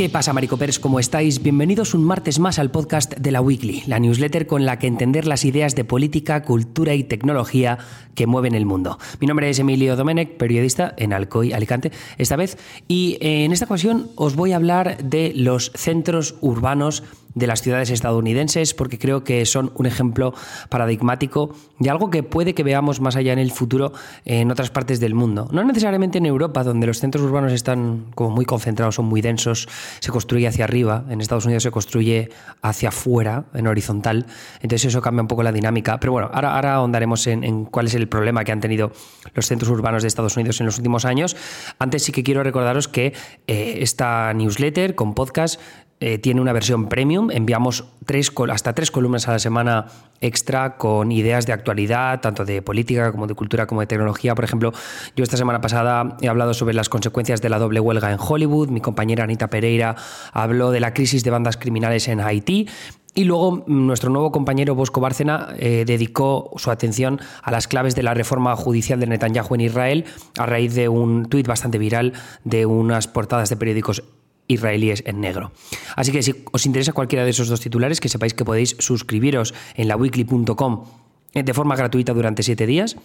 ¿Qué pasa, Maricopers? ¿Cómo estáis? Bienvenidos un martes más al podcast de la Weekly, la newsletter con la que entender las ideas de política, cultura y tecnología que mueven el mundo. Mi nombre es Emilio Domenech, periodista en Alcoy, Alicante, esta vez, y en esta ocasión os voy a hablar de los centros urbanos de las ciudades estadounidenses porque creo que son un ejemplo paradigmático de algo que puede que veamos más allá en el futuro en otras partes del mundo. No necesariamente en Europa, donde los centros urbanos están como muy concentrados, son muy densos, se construye hacia arriba, en Estados Unidos se construye hacia afuera, en horizontal, entonces eso cambia un poco la dinámica. Pero bueno, ahora, ahora ahondaremos en, cuál es el problema que han tenido los centros urbanos de Estados Unidos en los últimos años. Antes sí que quiero recordaros que eh, esta newsletter con podcast eh, tiene una versión premium. Enviamos hasta tres columnas a la semana extra con ideas de actualidad, tanto de política como de cultura como de tecnología. Por ejemplo, yo esta semana pasada he hablado sobre las consecuencias de la doble huelga en Hollywood. Mi compañera Anita Pereira habló de la crisis de bandas criminales en Haití. Y luego mm, nuestro nuevo compañero Bosco Bárcena eh, dedicó su atención a las claves de la reforma judicial de Netanyahu en Israel a raíz de un tuit bastante viral de unas portadas de periódicos israelíes en negro. Así que si os interesa cualquiera de esos dos titulares, que sepáis que podéis suscribiros en la weekly.com eh, de forma gratuita durante siete días.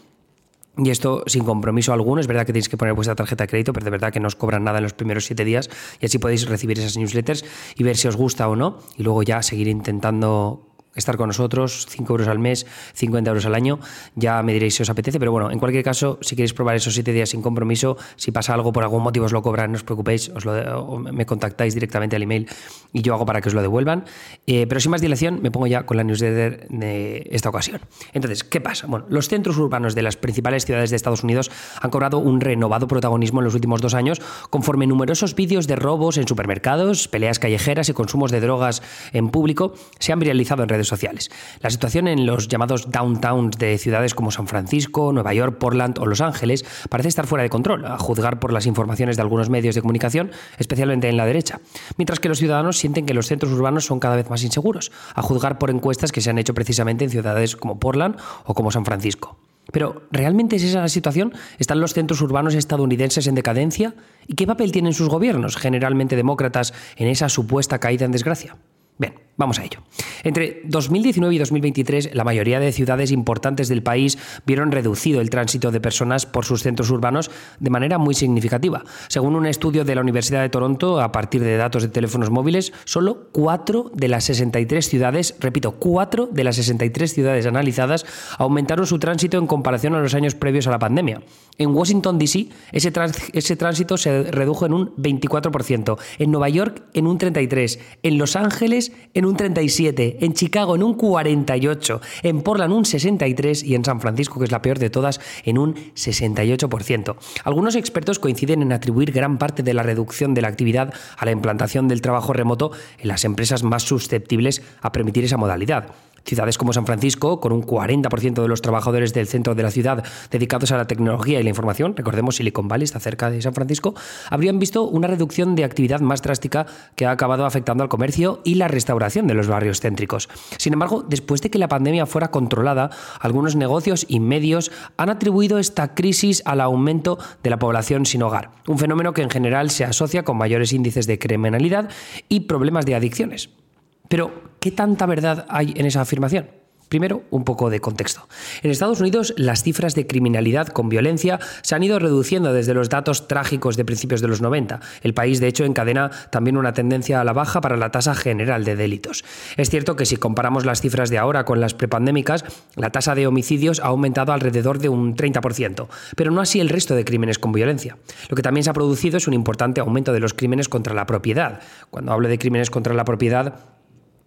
Y esto sin compromiso alguno, es verdad que tenéis que poner vuestra tarjeta de crédito, pero de verdad que no os cobran nada en los primeros siete días y así podéis recibir esas newsletters y ver si os gusta o no y luego ya seguir intentando estar con nosotros, 5 euros al mes, 50 euros al año, ya me diréis si os apetece, pero bueno, en cualquier caso, si queréis probar esos 7 días sin compromiso, si pasa algo por algún motivo os lo cobran, no os preocupéis, os lo, me contactáis directamente al email y yo hago para que os lo devuelvan. Eh, pero sin más dilación, me pongo ya con la newsletter de esta ocasión. Entonces, ¿qué pasa? Bueno, los centros urbanos de las principales ciudades de Estados Unidos han cobrado un renovado protagonismo en los últimos dos años, conforme numerosos vídeos de robos en supermercados, peleas callejeras y consumos de drogas en público se han viralizado en redes sociales. La situación en los llamados downtowns de ciudades como San Francisco, Nueva York, Portland o Los Ángeles parece estar fuera de control, a juzgar por las informaciones de algunos medios de comunicación, especialmente en la derecha, mientras que los ciudadanos sienten que los centros urbanos son cada vez más inseguros, a juzgar por encuestas que se han hecho precisamente en ciudades como Portland o como San Francisco. Pero, ¿realmente es esa la situación? ¿Están los centros urbanos estadounidenses en decadencia? ¿Y qué papel tienen sus gobiernos, generalmente demócratas, en esa supuesta caída en desgracia? Vamos a ello. Entre 2019 y 2023, la mayoría de ciudades importantes del país vieron reducido el tránsito de personas por sus centros urbanos de manera muy significativa. Según un estudio de la Universidad de Toronto, a partir de datos de teléfonos móviles, solo 4 de las 63 ciudades, repito, 4 de las 63 ciudades analizadas aumentaron su tránsito en comparación a los años previos a la pandemia. En Washington, D.C., ese, ese tránsito se redujo en un 24%, en Nueva York en un 33%, en Los Ángeles en un 37, en Chicago en un 48, en Portland un 63 y en San Francisco, que es la peor de todas, en un 68%. Algunos expertos coinciden en atribuir gran parte de la reducción de la actividad a la implantación del trabajo remoto en las empresas más susceptibles a permitir esa modalidad. Ciudades como San Francisco, con un 40% de los trabajadores del centro de la ciudad dedicados a la tecnología y la información, recordemos Silicon Valley está cerca de San Francisco, habrían visto una reducción de actividad más drástica que ha acabado afectando al comercio y la restauración de los barrios céntricos. Sin embargo, después de que la pandemia fuera controlada, algunos negocios y medios han atribuido esta crisis al aumento de la población sin hogar, un fenómeno que en general se asocia con mayores índices de criminalidad y problemas de adicciones. Pero, ¿qué tanta verdad hay en esa afirmación? Primero, un poco de contexto. En Estados Unidos, las cifras de criminalidad con violencia se han ido reduciendo desde los datos trágicos de principios de los 90. El país, de hecho, encadena también una tendencia a la baja para la tasa general de delitos. Es cierto que si comparamos las cifras de ahora con las prepandémicas, la tasa de homicidios ha aumentado alrededor de un 30%, pero no así el resto de crímenes con violencia. Lo que también se ha producido es un importante aumento de los crímenes contra la propiedad. Cuando hablo de crímenes contra la propiedad,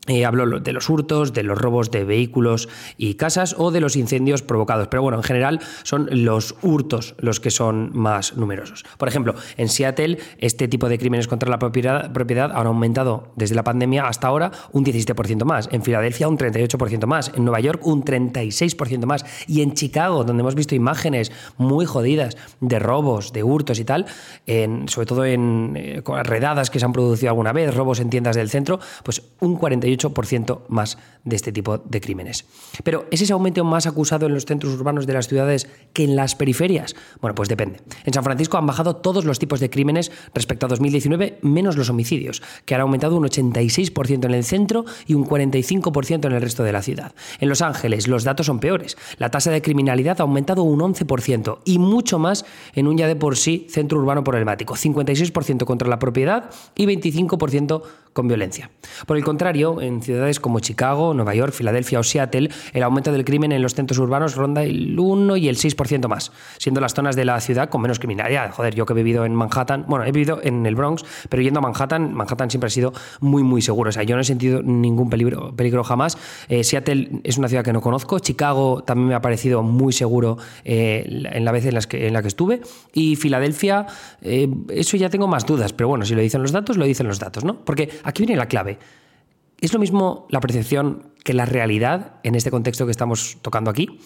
eh, hablo de los hurtos, de los robos de vehículos y casas o de los incendios provocados. Pero bueno, en general son los hurtos los que son más numerosos. Por ejemplo, en Seattle este tipo de crímenes contra la propiedad, propiedad han aumentado desde la pandemia hasta ahora un 17% más. En Filadelfia un 38% más. En Nueva York un 36% más. Y en Chicago, donde hemos visto imágenes muy jodidas de robos, de hurtos y tal, en, sobre todo en eh, redadas que se han producido alguna vez, robos en tiendas del centro, pues un 48 48% más de este tipo de crímenes. Pero ¿es ese aumento más acusado en los centros urbanos de las ciudades que en las periferias? Bueno, pues depende. En San Francisco han bajado todos los tipos de crímenes respecto a 2019, menos los homicidios, que han aumentado un 86% en el centro y un 45% en el resto de la ciudad. En Los Ángeles los datos son peores. La tasa de criminalidad ha aumentado un 11% y mucho más en un ya de por sí centro urbano problemático, 56% contra la propiedad y 25% con violencia. Por el contrario, en ciudades como Chicago, Nueva York, Filadelfia o Seattle, el aumento del crimen en los centros urbanos ronda el 1 y el 6% más, siendo las zonas de la ciudad con menos criminalidad. Joder, yo que he vivido en Manhattan, bueno, he vivido en el Bronx, pero yendo a Manhattan, Manhattan siempre ha sido muy, muy seguro. O sea, yo no he sentido ningún peligro, peligro jamás. Eh, Seattle es una ciudad que no conozco. Chicago también me ha parecido muy seguro eh, en la vez en, las que, en la que estuve. Y Filadelfia, eh, eso ya tengo más dudas, pero bueno, si lo dicen los datos, lo dicen los datos, ¿no? Porque aquí viene la clave. ¿Es lo mismo la percepción que la realidad en este contexto que estamos tocando aquí?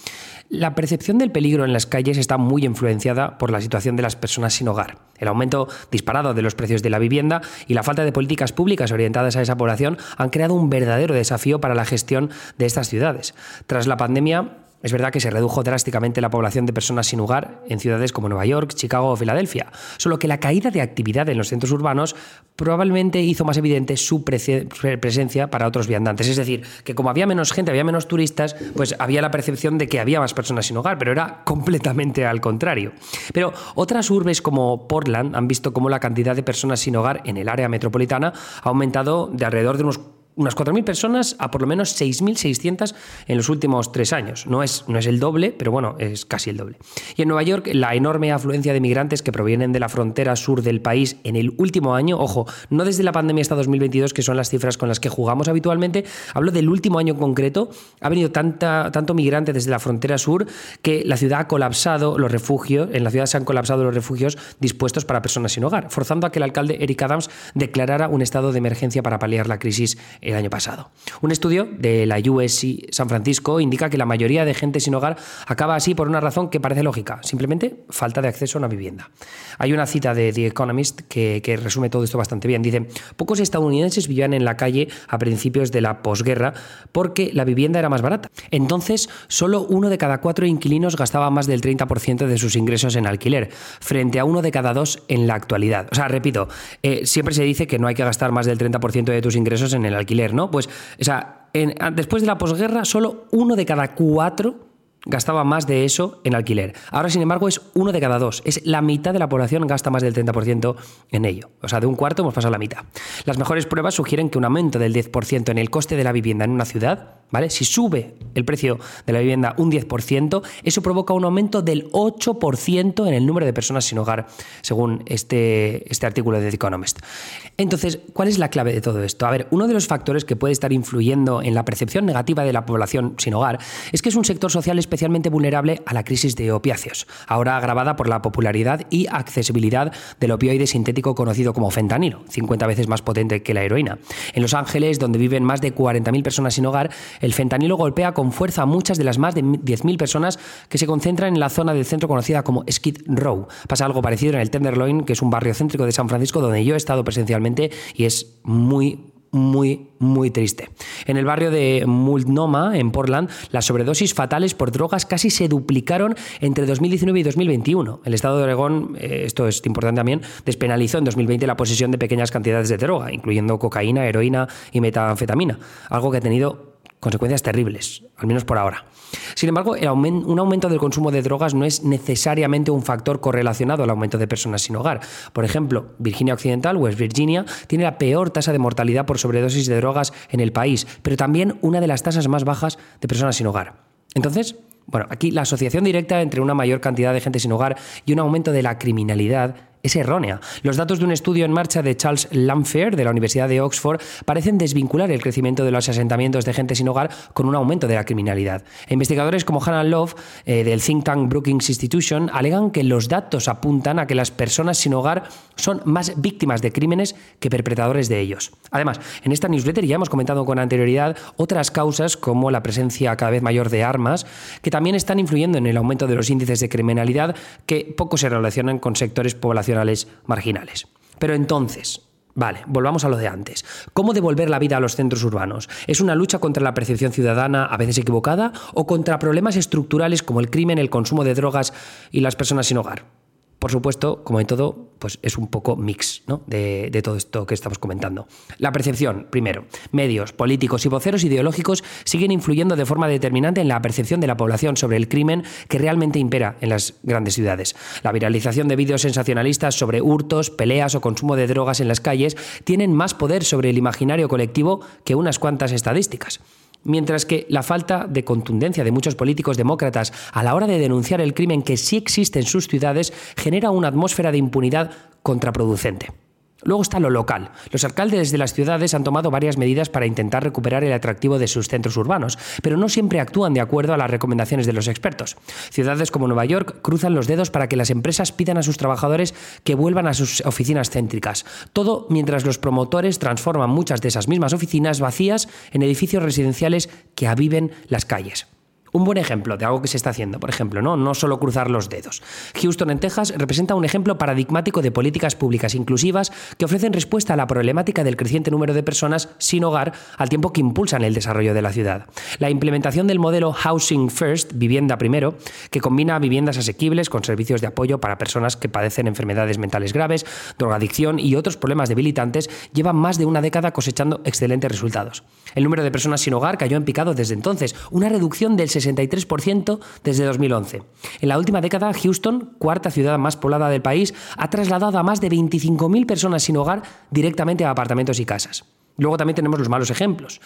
La percepción del peligro en las calles está muy influenciada por la situación de las personas sin hogar. El aumento disparado de los precios de la vivienda y la falta de políticas públicas orientadas a esa población han creado un verdadero desafío para la gestión de estas ciudades. Tras la pandemia, es verdad que se redujo drásticamente la población de personas sin hogar en ciudades como Nueva York, Chicago o Filadelfia, solo que la caída de actividad en los centros urbanos probablemente hizo más evidente su presencia para otros viandantes. Es decir, que como había menos gente, había menos turistas, pues había la percepción de que había más personas sin hogar, pero era completamente al contrario. Pero otras urbes como Portland han visto cómo la cantidad de personas sin hogar en el área metropolitana ha aumentado de alrededor de unos unas 4.000 personas a por lo menos 6.600 en los últimos tres años. No es, no es el doble, pero bueno, es casi el doble. Y en Nueva York, la enorme afluencia de migrantes que provienen de la frontera sur del país en el último año, ojo, no desde la pandemia hasta 2022, que son las cifras con las que jugamos habitualmente, hablo del último año concreto, ha venido tanta, tanto migrante desde la frontera sur que la ciudad ha colapsado los refugios, en la ciudad se han colapsado los refugios dispuestos para personas sin hogar, forzando a que el alcalde Eric Adams declarara un estado de emergencia para paliar la crisis el año pasado. Un estudio de la USC San Francisco indica que la mayoría de gente sin hogar acaba así por una razón que parece lógica, simplemente falta de acceso a una vivienda. Hay una cita de The Economist que, resume todo esto bastante bien. Dice, pocos estadounidenses vivían en la calle a principios de la posguerra porque la vivienda era más barata. Entonces, solo uno de cada cuatro inquilinos gastaba más del 30% de sus ingresos en alquiler, frente a uno de cada dos en la actualidad. O sea, repito, eh, siempre se dice que no hay que gastar más del 30% de tus ingresos en el alquiler ¿no? Pues, o sea, después de la posguerra, solo uno de cada cuatro gastaba más de eso en alquiler. Ahora, sin embargo, es uno de cada dos. Es la mitad de la población gasta más del 30% en ello. O sea, de un cuarto hemos pasado a la mitad. Las mejores pruebas sugieren que un aumento del 10% en el coste de la vivienda en una ciudad ¿vale? Si sube el precio de la vivienda un 10%, eso provoca un aumento del 8% en el número de personas sin hogar, según este, este artículo de The Economist. Entonces, ¿cuál es la clave de todo esto? A ver, uno de los factores que puede estar influyendo en la percepción negativa de la población sin hogar es que es un sector social especialmente vulnerable a la crisis de opiáceos, ahora agravada por la popularidad y accesibilidad del opioide sintético conocido como fentanilo, 50 veces más potente que la heroína. En Los Ángeles, donde viven más de 40.000 personas sin hogar, el fentanilo golpea con fuerza a muchas de las más de 10.000 personas que se concentran en la zona del centro conocida como Skid Row. Pasa algo parecido en el Tenderloin, que es un barrio céntrico de San Francisco donde yo he estado presencialmente y es muy muy, muy triste. En el barrio de Multnomah, en Portland, las sobredosis fatales por drogas casi se duplicaron entre 2019 y 2021. El Estado de Oregón, eh, esto es importante también, despenalizó en 2020 la posesión de pequeñas cantidades de droga, incluyendo cocaína, heroína y metanfetamina, algo que ha tenido consecuencias terribles, al menos por ahora. Sin embargo, un aumento del consumo de drogas no es necesariamente un factor correlacionado al aumento de personas sin hogar. Por ejemplo, Virginia Occidental, West Virginia, tiene la peor tasa de mortalidad por sobredosis de drogas en el país, pero también una de las tasas más bajas de personas sin hogar. Entonces, bueno, aquí la asociación directa entre una mayor cantidad de gente sin hogar y un aumento de la criminalidad es errónea. Los datos de un estudio en marcha de Charles Lamfair de la Universidad de Oxford parecen desvincular el crecimiento de los asentamientos de gente sin hogar con un aumento de la criminalidad. Investigadores como Hannah Love eh, del think tank Brookings Institution alegan que los datos apuntan a que las personas sin hogar son más víctimas de crímenes que perpetradores de ellos. Además, en esta newsletter ya hemos comentado con anterioridad otras causas como la presencia cada vez mayor de armas que también están influyendo en el aumento de los índices de criminalidad que poco se relacionan con sectores poblacionales marginales. Pero entonces, Vale, volvamos a lo de antes. ¿Cómo devolver la vida a los centros urbanos? ¿Es una lucha contra la percepción ciudadana a veces equivocada o contra problemas estructurales como el crimen, el consumo de drogas y las personas sin hogar? Por supuesto, como en todo, pues es un poco mix de, de, todo esto que estamos comentando. La percepción, primero. Medios, políticos y voceros ideológicos siguen influyendo de forma determinante en la percepción de la población sobre el crimen que realmente impera en las grandes ciudades. La viralización de vídeos sensacionalistas sobre hurtos, peleas o consumo de drogas en las calles tienen más poder sobre el imaginario colectivo que unas cuantas estadísticas mientras que la falta de contundencia de muchos políticos demócratas a la hora de denunciar el crimen que sí existe en sus ciudades genera una atmósfera de impunidad contraproducente. Luego está lo local. Los alcaldes de las ciudades han tomado varias medidas para intentar recuperar el atractivo de sus centros urbanos, pero no siempre actúan de acuerdo a las recomendaciones de los expertos. Ciudades como Nueva York cruzan los dedos para que las empresas pidan a sus trabajadores que vuelvan a sus oficinas céntricas. Todo mientras los promotores transforman muchas de esas mismas oficinas vacías en edificios residenciales que aviven las calles. Un buen ejemplo de algo que se está haciendo, por ejemplo, ¿no? no solo cruzar los dedos. Houston, en Texas, representa un ejemplo paradigmático de políticas públicas inclusivas que ofrecen respuesta a la problemática del creciente número de personas sin hogar al tiempo que impulsan el desarrollo de la ciudad. La implementación del modelo Housing First, vivienda primero, que combina viviendas asequibles con servicios de apoyo para personas que padecen enfermedades mentales graves, drogadicción y otros problemas debilitantes, lleva más de una década cosechando excelentes resultados. El número de personas sin hogar cayó en picado desde entonces, una reducción del 63% desde 2011. En la última década, Houston, cuarta ciudad más poblada del país, ha trasladado a más de 25.000 personas sin hogar directamente a apartamentos y casas. Luego también tenemos los malos ejemplos,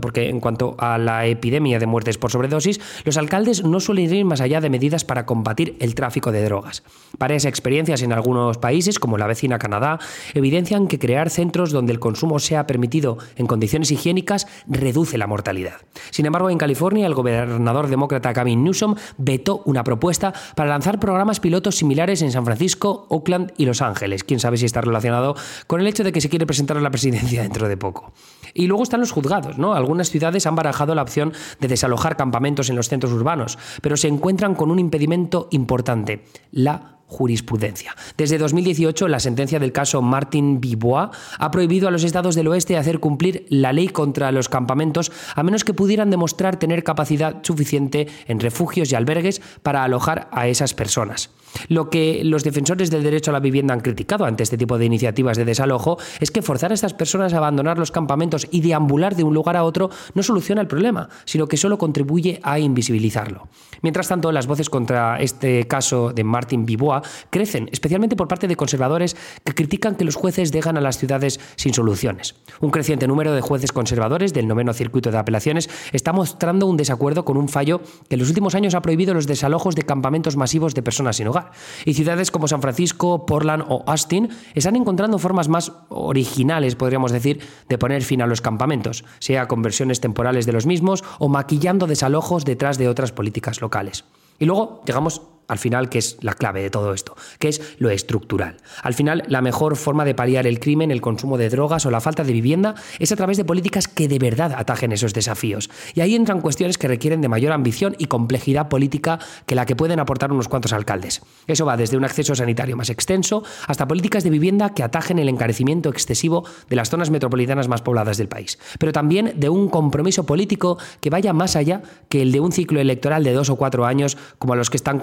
porque en cuanto a la epidemia de muertes por sobredosis, los alcaldes no suelen ir más allá de medidas para combatir el tráfico de drogas. Varias experiencias en algunos países, como la vecina Canadá, evidencian que crear centros donde el consumo sea permitido en condiciones higiénicas reduce la mortalidad. Sin embargo, en California, el gobernador demócrata Gavin Newsom vetó una propuesta para lanzar programas pilotos similares en San Francisco, Oakland y Los Ángeles. Quién sabe si está relacionado con el hecho de que se quiere presentar a la presidencia dentro de poco. Y luego están los juzgados, ¿no? Algunas ciudades han barajado la opción de desalojar campamentos en los centros urbanos, pero se encuentran con un impedimento importante, la jurisprudencia. Desde 2018, la sentencia del caso Martin Bibois ha prohibido a los estados del oeste hacer cumplir la ley contra los campamentos a menos que pudieran demostrar tener capacidad suficiente en refugios y albergues para alojar a esas personas. Lo que los defensores del derecho a la vivienda han criticado ante este tipo de iniciativas de desalojo es que forzar a estas personas a abandonar los campamentos y deambular de un lugar a otro no soluciona el problema, sino que solo contribuye a invisibilizarlo. Mientras tanto, las voces contra este caso de Martin Bibois crecen, especialmente por parte de conservadores que critican que los jueces dejan a las ciudades sin soluciones. Un creciente número de jueces conservadores del noveno circuito de apelaciones está mostrando un desacuerdo con un fallo que en los últimos años ha prohibido los desalojos de campamentos masivos de personas sin hogar. Y ciudades como San Francisco, Portland o Austin están encontrando formas más originales, podríamos decir, de poner fin a los campamentos, sea conversiones temporales de los mismos o maquillando desalojos detrás de otras políticas locales. Y luego llegamos al final, que es la clave de todo esto, que es lo estructural. Al final, la mejor forma de paliar el crimen, el consumo de drogas o la falta de vivienda es a través de políticas que de verdad atajen esos desafíos. Y ahí entran cuestiones que requieren de mayor ambición y complejidad política que la que pueden aportar unos cuantos alcaldes. Eso va desde un acceso sanitario más extenso hasta políticas de vivienda que atajen el encarecimiento excesivo de las zonas metropolitanas más pobladas del país. Pero también de un compromiso político que vaya más allá que el de un ciclo electoral de dos o cuatro años como a los que están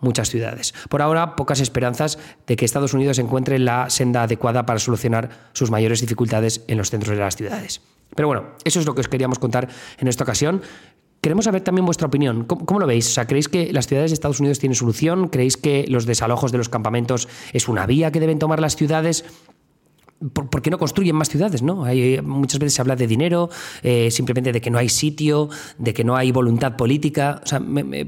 muchas ciudades. Por ahora, pocas esperanzas de que Estados Unidos encuentre la senda adecuada para solucionar sus mayores dificultades en los centros de las ciudades. Pero bueno, eso es lo que os queríamos contar en esta ocasión. Queremos saber también vuestra opinión. ¿Cómo, lo veis? ¿Creéis que las ciudades de Estados Unidos tienen solución? ¿Creéis que los desalojos de los campamentos es una vía que deben tomar las ciudades? ¿Por, qué no construyen más ciudades? ¿no? Hay, muchas veces se habla de dinero, eh, simplemente de que no hay sitio, de que no hay voluntad política. O sea,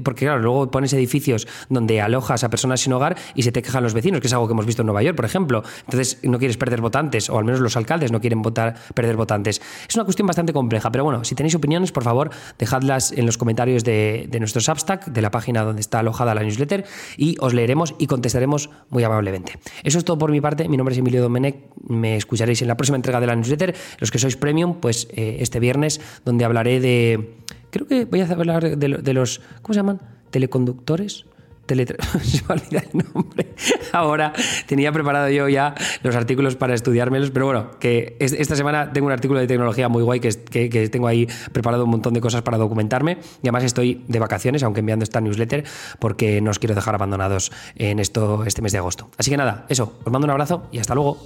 porque claro, luego pones edificios donde alojas a personas sin hogar y se te quejan los vecinos, que es algo que hemos visto en Nueva York, por ejemplo. Entonces no quieres perder votantes, o al menos los alcaldes no quieren votar, perder votantes. Es una cuestión bastante compleja, pero bueno, si tenéis opiniones, por favor, dejadlas en los comentarios de, de nuestro Substack, de la página donde está alojada la newsletter, y os leeremos y contestaremos muy amablemente. Eso es todo por mi parte. Mi nombre es Emilio Domenech me escucharéis en la próxima entrega de la newsletter. Los que sois premium, pues eh, este viernes, donde hablaré de. Creo que voy a hablar de, los. ¿Cómo se llaman? Teleconductores. Ahora tenía preparado yo ya los artículos para estudiármelos, pero bueno, que esta semana tengo un artículo de tecnología muy guay que, que, tengo ahí preparado un montón de cosas para documentarme y además estoy de vacaciones, aunque enviando esta newsletter, porque no os quiero dejar abandonados en esto este mes de agosto. Así que nada, eso, os mando un abrazo y hasta luego.